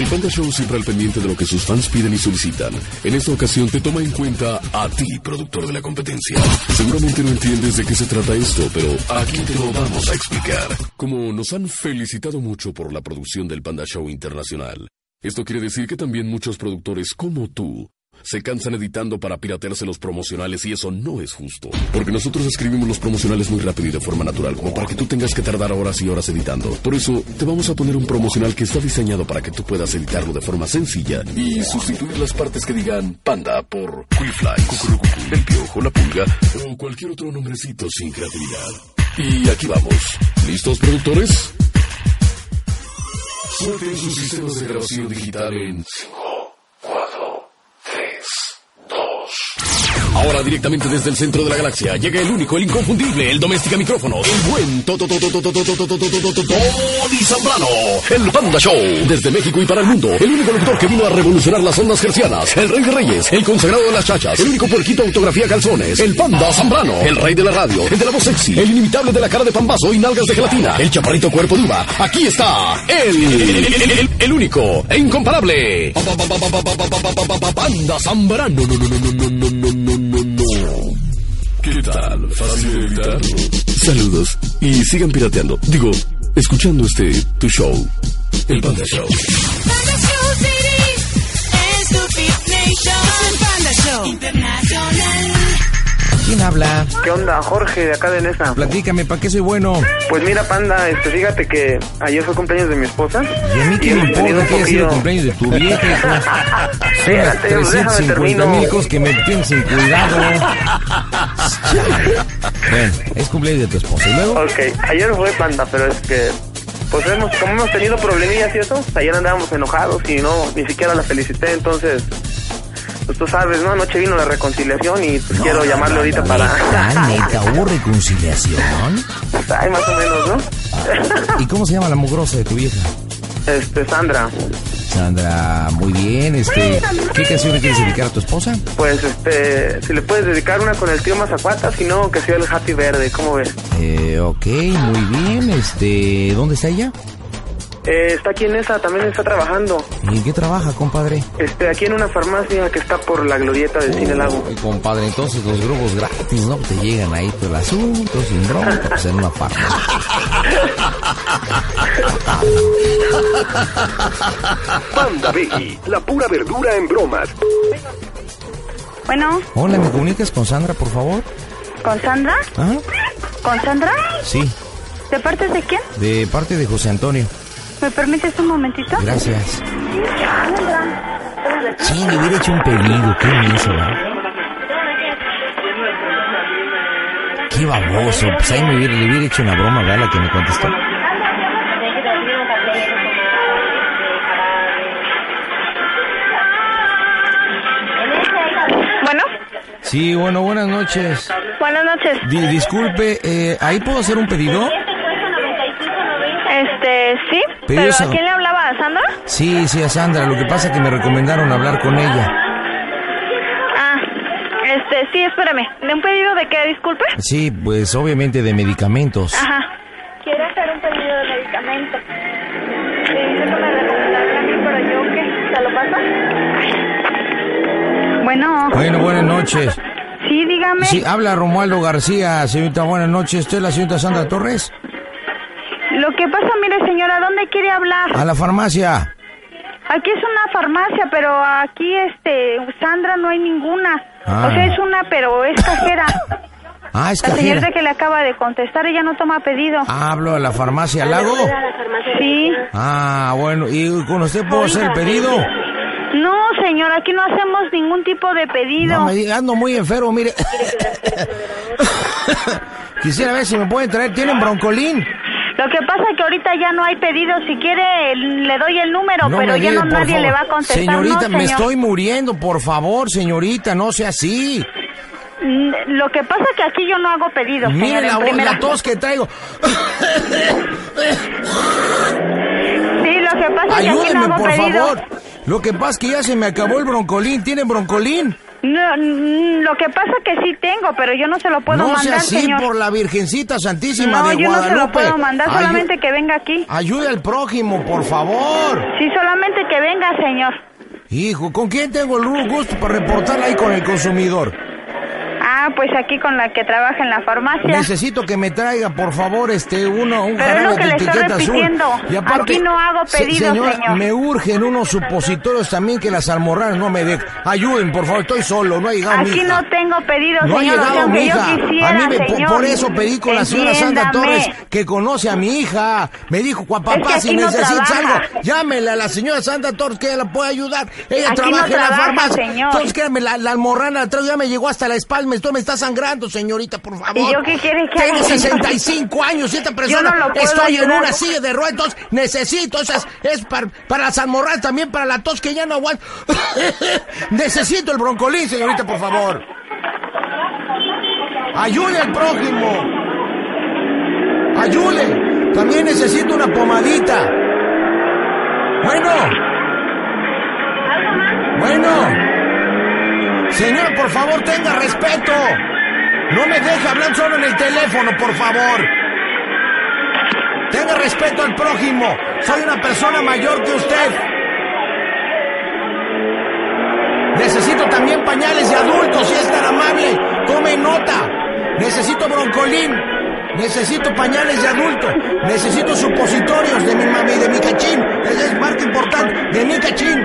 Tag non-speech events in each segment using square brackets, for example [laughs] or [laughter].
El Panda Show siempre al pendiente de lo que sus fans piden y solicitan. En esta ocasión te toma en cuenta a ti, productor de la competencia. Seguramente no entiendes de qué se trata esto, pero aquí te lo vamos a explicar. Como nos han felicitado mucho por la producción del Panda Show Internacional, esto quiere decir que también muchos productores como tú se cansan editando para piratearse los promocionales y eso no es justo. Porque nosotros escribimos los promocionales muy rápido y de forma natural, como para que tú tengas que tardar horas y horas editando. Por eso, te vamos a poner un promocional que está diseñado para que tú puedas editarlo de forma sencilla y sustituir las partes que digan panda por Quillfly, Cucurucucu, el piojo, la pulga o cualquier otro nombrecito sin creatividad. Y aquí vamos. ¿Listos, productores? Suelten sus sistemas de grabación digital en Ahora directamente desde el centro de la galaxia llega el único, el inconfundible, el doméstica micrófono, el buen Tony Zambrano, el Panda Show, desde México y para el mundo, el único locutor que vino a revolucionar las ondas gercianas, el rey de reyes, el consagrado de las chachas, el único puerquito autografía calzones, el Panda Zambrano, el rey de la radio, el de la voz sexy, el inimitable de la cara de pambazo y nalgas de gelatina, el chaparrito cuerpo de uva, aquí está, el, el único e incomparable, Panda Zambrano, no, no. ¿Qué tal? Fácil evitarlo. Saludos y sigan pirateando. Digo, escuchando este tu show. El Panda Show. Panda Show City es tu Nation. Es el Panda Show Internacional. ¿Quién habla? ¿Qué onda? Jorge, de acá de Nesa. Platícame, ¿para qué soy bueno? Pues mira, panda, este, fíjate que ayer fue cumpleaños de mi esposa. ¿Y a mí qué me importa que haya sido cumpleaños de tu vieja? Espérate, [laughs] déjame 350 termino. mil cosas que me tienen sin cuidado. bueno, es cumpleaños de tu esposa. ¿Y luego? Ok, ayer fue panda, pero es que... Pues hemos, como hemos tenido problemillas y eso, ayer andábamos enojados y no, ni siquiera la felicité, entonces... Pues tú sabes, ¿no? Anoche vino la reconciliación y pues quiero llamarle ahorita para... Ah, [laughs] neta, ¿hubo reconciliación? Ay, más o menos, ¿no? ¿Y cómo se llama la mugrosa de tu vieja? Este, Sandra, Sandra, muy bien. Este, ¿Qué canción le quieres dedicar a tu esposa? pues este, si le puedes dedicar una con el tío Mazacuata, si no, que sea el Happy Verde, ¿cómo ves? Eh, ok, muy bien. Este, ¿dónde está ella? Eh, está aquí en esa, también está trabajando. ¿Y en qué trabaja, compadre? Este, aquí en una farmacia que está por la glorieta del Cine Lago. Compadre, entonces los grupos gratis, ¿no? Te llegan ahí todo el asunto, sin bronca, pues en una farmacia. [laughs] Panda Becky, la pura verdura en bromas. Bueno, Hola, ¿me comunicas con Sandra, por favor? ¿con Sandra? ¿Ah? ¿Con Sandra? Sí, ¿De parte de quién? de parte de José Antonio. ¿Me permites un momentito? Gracias. Sí, le hubiera hecho un pedido, qué me hizo, ¿verdad? Qué baboso, pues ahí me hubiera, le hubiera hecho una broma, ¿verdad? La que me contestó. Bueno, Sí, bueno, buenas noches. buenas noches. Di- disculpe, eh, ¿ahí puedo hacer un pedido? Este, sí, Pero ¿a quién le hablaba? ¿A Sandra? Sí, sí, a Sandra. Lo que pasa es que me recomendaron hablar con ella. Ah, este, sí, espérame. ¿De un pedido de qué, disculpe? Sí, pues obviamente de medicamentos. Ajá. Quiero hacer un pedido de medicamento. Sí, dice que me recomendaron a mí, pero yo qué, ¿se lo pasa? Bueno, Bueno, buenas noches. sí, dígame. Sí, habla Romualdo García, señorita, buenas noches. ¿Usted es la señorita Sandra Torres? Lo que pasa, mire, señora, ¿dónde quiere hablar? A la farmacia. Aquí es una farmacia, pero aquí, este, Sandra no hay ninguna. Ah. O sea, es una, pero es cajera. [laughs] Ah, es La cajera. señorita que le acaba de contestar, ella no toma pedido. Hablo a la farmacia Lago. Sí. Ah, bueno, ¿y con usted puedo hacer el pedido? No, señora, aquí no hacemos ningún tipo de pedido. No, me diga, ando muy enfermo, mire. [laughs] Quisiera ver si me pueden traer, ¿tienen broncolín? Lo que pasa es que ahorita ya no hay pedido. Si quiere, le doy el número, No pero ya diga, no nadie favor. le va a contestar. Señorita, no, me estoy muriendo, por favor, señorita, no sea así. Mm, Lo que pasa es que aquí yo no hago pedidos, Mire la, la tos que traigo. [laughs] Sí, lo que pasa es que aquí no Ayúdenme, hago por favor. Lo que pasa es que ya se me acabó el broncolín. ¿Tienen broncolín? No, mm, lo que pasa es que sí tengo, pero yo no se lo puedo no mandar, sea así señor. por la Virgencita Santísima no, de yo no se Guadalupe. lo puedo mandar, solamente que venga aquí. Ayude al prójimo, por favor. Sí, solamente que venga venga, señor. Hijo, ¿con quién tengo el gusto para reportar ahí con el consumidor? Pues aquí con la que trabaja en la farmacia. Necesito que me traiga, por favor, este, uno, un Pero es lo que le estoy azul. Y aparte, Aquí no hago se- pedidos, señora, señor. me urgen unos supositorios también que las almorranas no me dejen. Ayuden, por favor, estoy solo, no ha llegado mi Aquí no tengo pedidos, No ha señor. llegado mi hija. quisiera, a mí me, señor. por eso pedí con la señora Sandra. Torres que conoce a mi hija. Me dijo, "Gua- papá, Es que si no necesitas trabaja. algo, llámele a la señora Sandra Torres que ella la puede ayudar. Ella Aquí trabaja no en la trabaja, farmacia. señor. Entonces, créame, la, la almorrana atrás ya me llegó hasta la espalda. Esto me está sangrando, señorita, por favor. ¿Y yo qué quiere que Tengo haga, señor? 65 años y esta persona no estoy en una silla de ruedas. Entonces, necesito, esas, es para, para las almorranas también, para la tos que ya no aguanto. [laughs] necesito el broncolín, señorita, por favor. Ayude al prójimo. Ayude. También necesito una pomadita. Bueno. Bueno. Señor, por favor, tenga respeto. No me deje hablar solo en el teléfono, por favor. Tenga respeto al prójimo. Soy una persona mayor que usted. Necesito también pañales de adultos, si es tan amable. Tome nota. Necesito broncolín. Necesito pañales de adulto. Necesito supositorios de mi mami, de mi cachín. Esa es marca importante, de mi cachín.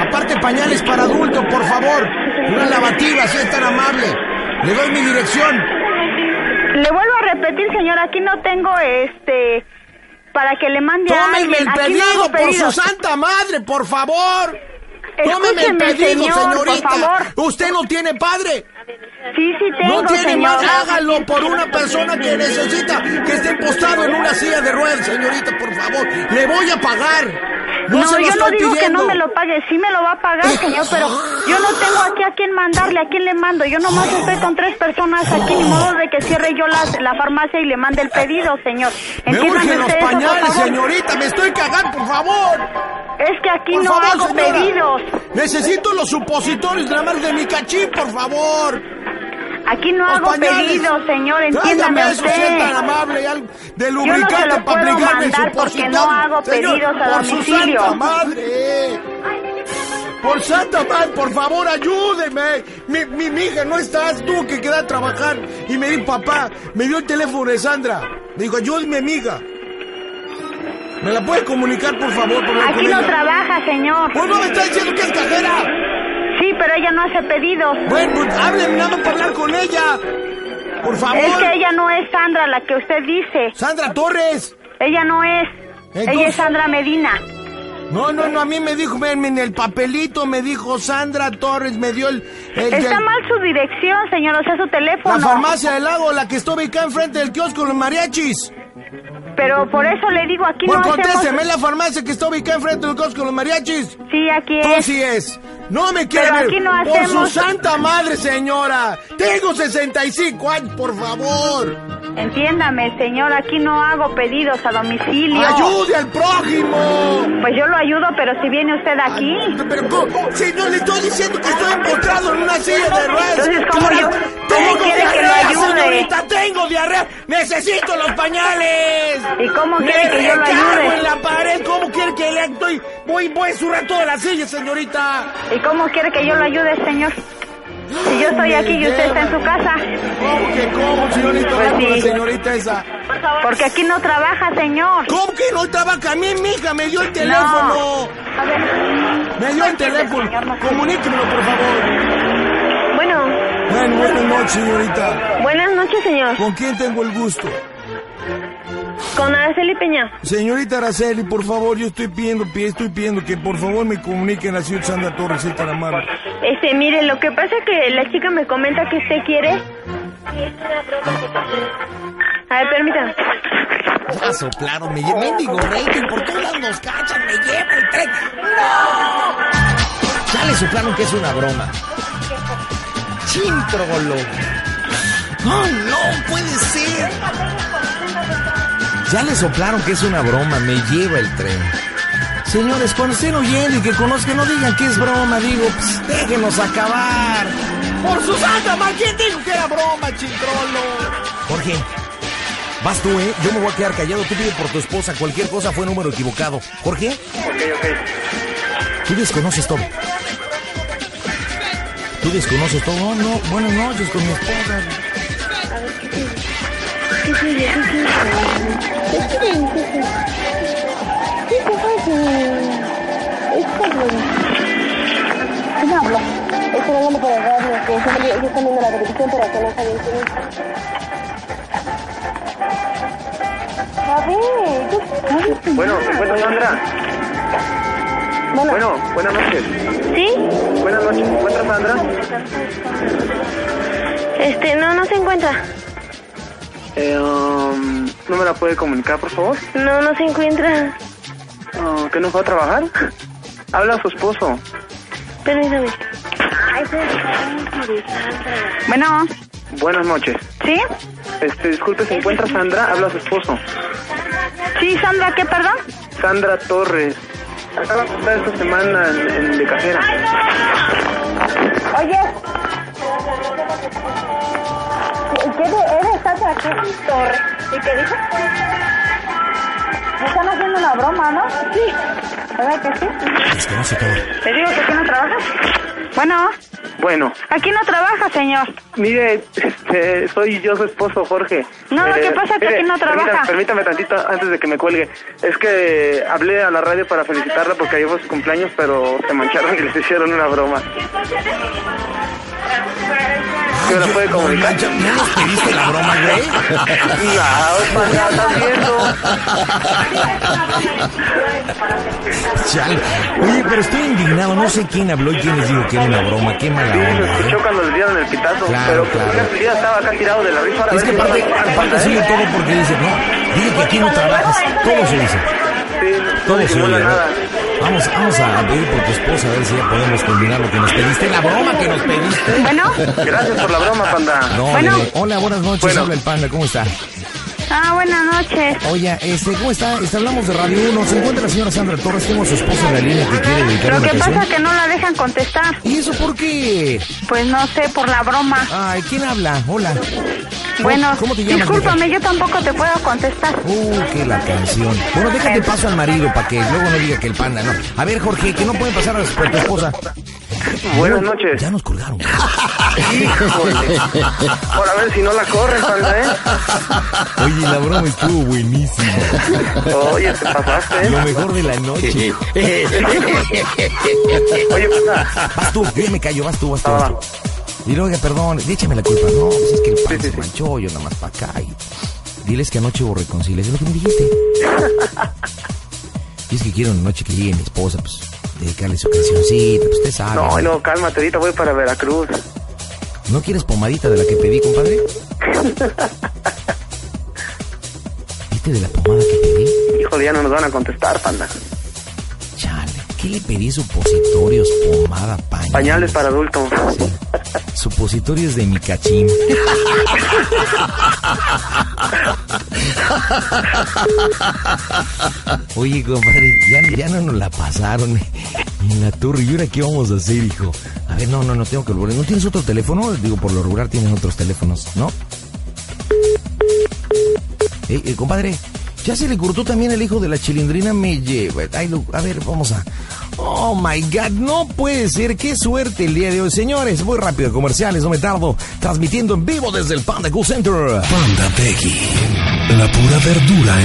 Aparte pañales para adulto, por favor. Una lavativa, si es tan amable. Le doy mi dirección. Le vuelvo a repetir, señor, aquí no tengo este para que le mande a Tómeme alguien. el no pedido, hago por su santa madre, por favor. Tómeme el pedido, señor, señorita. Por favor. Usted no tiene padre. Sí, sí tengo, No tiene señor. hágalo por una persona que necesita que esté postado en una silla de ruedas, señorita, por favor. Le voy a pagar. No, No, yo no digo que pidiendo. no me lo pague, sí me lo va a pagar, señor, pero yo no tengo aquí a quién mandarle, a quién le mando. Yo nomás estoy con tres personas aquí, ni modo de que cierre yo la, la farmacia y le mande el pedido, señor. Me Entiéndame urgen los usted eso, pañales, favor. señorita. Me estoy cagando, por favor. Es que aquí Por no favor, hago señora. pedidos. Necesito los supositorios de la marca de mi cachín, por favor. Aquí no Los hago pañales. pedidos, señor, entiéndame eso, si es y algo de se lubricante lo para puedo mandar porque no hago Señor, pedidos a por su domicilio. santa madre. Por santa madre, por favor, ayúdeme. Mi, mi, mi hija no estás tú que queda a trabajar. Y me dijo, papá, me dio el teléfono de Sandra. Me dijo, ayúdeme, amiga. ¿Me la puede comunicar, por favor? Por Aquí no ella? trabaja, señor. Pues no me está diciendo que es cajera. Sí, pero ella no hace pedidos. Bueno, pues hábleme, nada para hablar con ella. Por favor. Es que ella no es Sandra, la que usted dice. Sandra Torres. Ella no es. Entonces- Ella es Sandra Medina. No, no, no, a mí me dijo, en el papelito me dijo Sandra Torres, me dio el... el- Está el- mal su dirección, señor, o sea, su teléfono. La farmacia del lago, la que está ubicada enfrente del kiosco, los mariachis. Pero por eso le digo, aquí Bueno, no hacemos... contésteme, es la farmacia que está ubicada enfrente del kiosco, los mariachis. Sí, aquí Tú es. sí es. No me quiere Pero ver. aquí no Por su santa madre, señora. Tengo 65 años, por favor. Entiéndame, señor, aquí no hago pedidos a domicilio. Ayude al prójimo. Pues yo lo ayudo, pero si viene usted aquí... Pero ¿cómo? Si no le estoy diciendo que estoy empotrado en una silla de ruedas. Entonces, ¿cómo yo- tengo quiere que lo diarrea, ayude? señorita, tengo diarrea. Necesito los pañales. ¿Y cómo Me quiere que yo lo ayude? Voy, voy a surrar toda la silla, señorita. ¿Y cómo quiere que yo lo ayude, señor? Si yo estoy aquí y usted está en su casa. ¿Cómo que cómo, señorita? Pues la sí. señorita esa. Porque aquí no trabaja, señor. ¿Cómo que no trabaja? A mí, mija, me dio el teléfono. A ver. Me dio el teléfono. Comuníquemelo, por favor. Bueno, Bueno, buenas noches, señorita. buenas noches, señor. ¿Con quién tengo el gusto? Con Araceli Peña. Señorita Araceli, por favor, yo estoy pidiendo, pi- estoy pidiendo que por favor me comuniquen a la señora Sandra Torres, si es tan amable. Este, mire, lo que pasa es que la chica me comenta que usted quiere. A ver, permítame. Ya soplaron, me lleva mendigo rating, por todos lados nos cachan, me lleva el tren. ¡No! Ya le soplaron que es una broma. Chintrolo. No, no puede ser. Ya le soplaron que es una broma, me lleva el tren. Señores, cuando estén oyendo y que conozcan, no digan que es broma, digo, pues déjenos acabar. Por su santa madre, ¿quién dijo que era broma, chintrolo? Jorge, vas tú, ¿eh? Yo me voy a quedar callado, tú pide por tu esposa, cualquier cosa fue número equivocado. Jorge, Ok, ok. Tú desconoces todo. Tú desconoces todo. No, no, buenas noches con mi esposa. ¿Quién habla? Estoy hablando por el radio, que yo ellos están viendo la televisión, pero que no saben quién es. A ver, yo sé. Bueno, ¿se encuentra Sandra? Bueno, Bueno, buenas noches. ¿Sí? Buenas noches, ¿se encuentra Sandra? Este, no, no se encuentra. Eh, um, ¿No me la puede comunicar, por favor? No, no se encuentra. Ah, ¿Que no fue a trabajar? Habla a su esposo. Permítame. Bueno, Buenas noches. ¿sí? Este, disculpe, ¿se encuentra Sandra? Habla a su esposo. Sí, Sandra, ¿qué, perdón? Sandra Torres. Acaba de estar esta semana en, en de cajera. oye. ¿Qué eres qué? Torre. ¿Y qué dijo? Me están haciendo una broma, ¿no? Sí. ¿Verdad que sí? Desconoce todo. ¿Le digo que aquí no trabajas? Bueno, Bueno, aquí no trabaja, señor. mire, este, soy yo su esposo, Jorge. No, lo que pasa es que aquí no trabaja. Permítame, permítame tantito antes de que me cuelgue. Es que hablé a la radio para felicitarla porque ayer fue su cumpleaños, pero se mancharon y les hicieron una broma. ¿Sí me la puede comunicar? ¿No nos pediste la broma, güey? No, panda, estás viendo. Chale. Oye, pero estoy indignado. No sé quién habló y quién les dijo que era una broma. Qué mala Sí, lo onda, ¿eh? escuchó cuando les dieron el pitazo, Claro, pero pues, claro. ya estaba acá tirado de la risa. Es que aparte, aparte sigue ¿eh? todo porque dice, no, dile que aquí no trabajas. Todo se dice. Sí, Todo se oye. ¿no? nada. Vamos, vamos a pedir por tu esposa a ver si ya podemos combinar lo que nos pediste. La broma que nos pediste. Bueno, Gracias por la broma, panda. No, Bueno. dile, hola, buenas noches. Bueno. Habla el panda, ¿cómo está? ah, buenas noches. Oye, este, ¿cómo está? Este, hablamos de Radio 1. Se encuentra la señora Sandra Torres. Tengo a su esposa en la línea que quiere dedicar Lo que pasa es que no la dejan contestar. ¿Y eso por qué? Pues no sé, por la broma. Ay, ¿quién habla? Hola. Bueno, ¿Cómo te llamas? discúlpame, yo tampoco te puedo contestar. Uh, qué la canción. Bueno, déjate paso al marido para que luego no diga que el panda, ¿no? A ver, Jorge, que no pueden pasar a por tu esposa. Buenas noches. Ya nos colgaron. Híjole. Por a ver si no la corren, panda, ¿eh? Oye, la broma estuvo buenísima. Oye, te pasaste, Lo ¿eh? mejor de la noche. [laughs] Oye, panda. Vas tú, yo me callo, vas tú, vas tú. Ah, vas va. tú. Luego, oiga, perdón, échame la culpa. No, pues es que el pan se manchó, yo nada más para acá. Y diles que anoche hubo reconciliación, lo que me dijiste. [laughs] y es que quiero una noche que llegue mi esposa, pues, dedicarle su cancioncita, pues usted sabe. No, no, cálmate, ahorita voy para Veracruz. ¿No quieres pomadita de la que pedí, compadre? [laughs] ¿Viste de la pomada que pedí? Híjole, ya no nos van a contestar, panda. ¿Qué le pedí? Supositorios, pomada, pañales. Pañales para adultos. Sí. Supositorios de mi cachín. Oye, compadre, ya, ya no nos la pasaron en la torre. ¿Y ahora qué vamos a hacer, hijo? A ver, no, no, no tengo que volver. ¿No tienes otro teléfono? Digo, por lo regular tienen otros teléfonos, ¿no? Eh, eh, compadre, ya se le cortó también el hijo de la chilindrina, me lleva. Ay, lo- a ver, vamos a. Oh my god, no puede ser, qué suerte el día de hoy, señores. Voy rápido, comerciales, no me tardo. Transmitiendo en vivo desde el Panda Cool Center. Panda Peggy. La pura verdura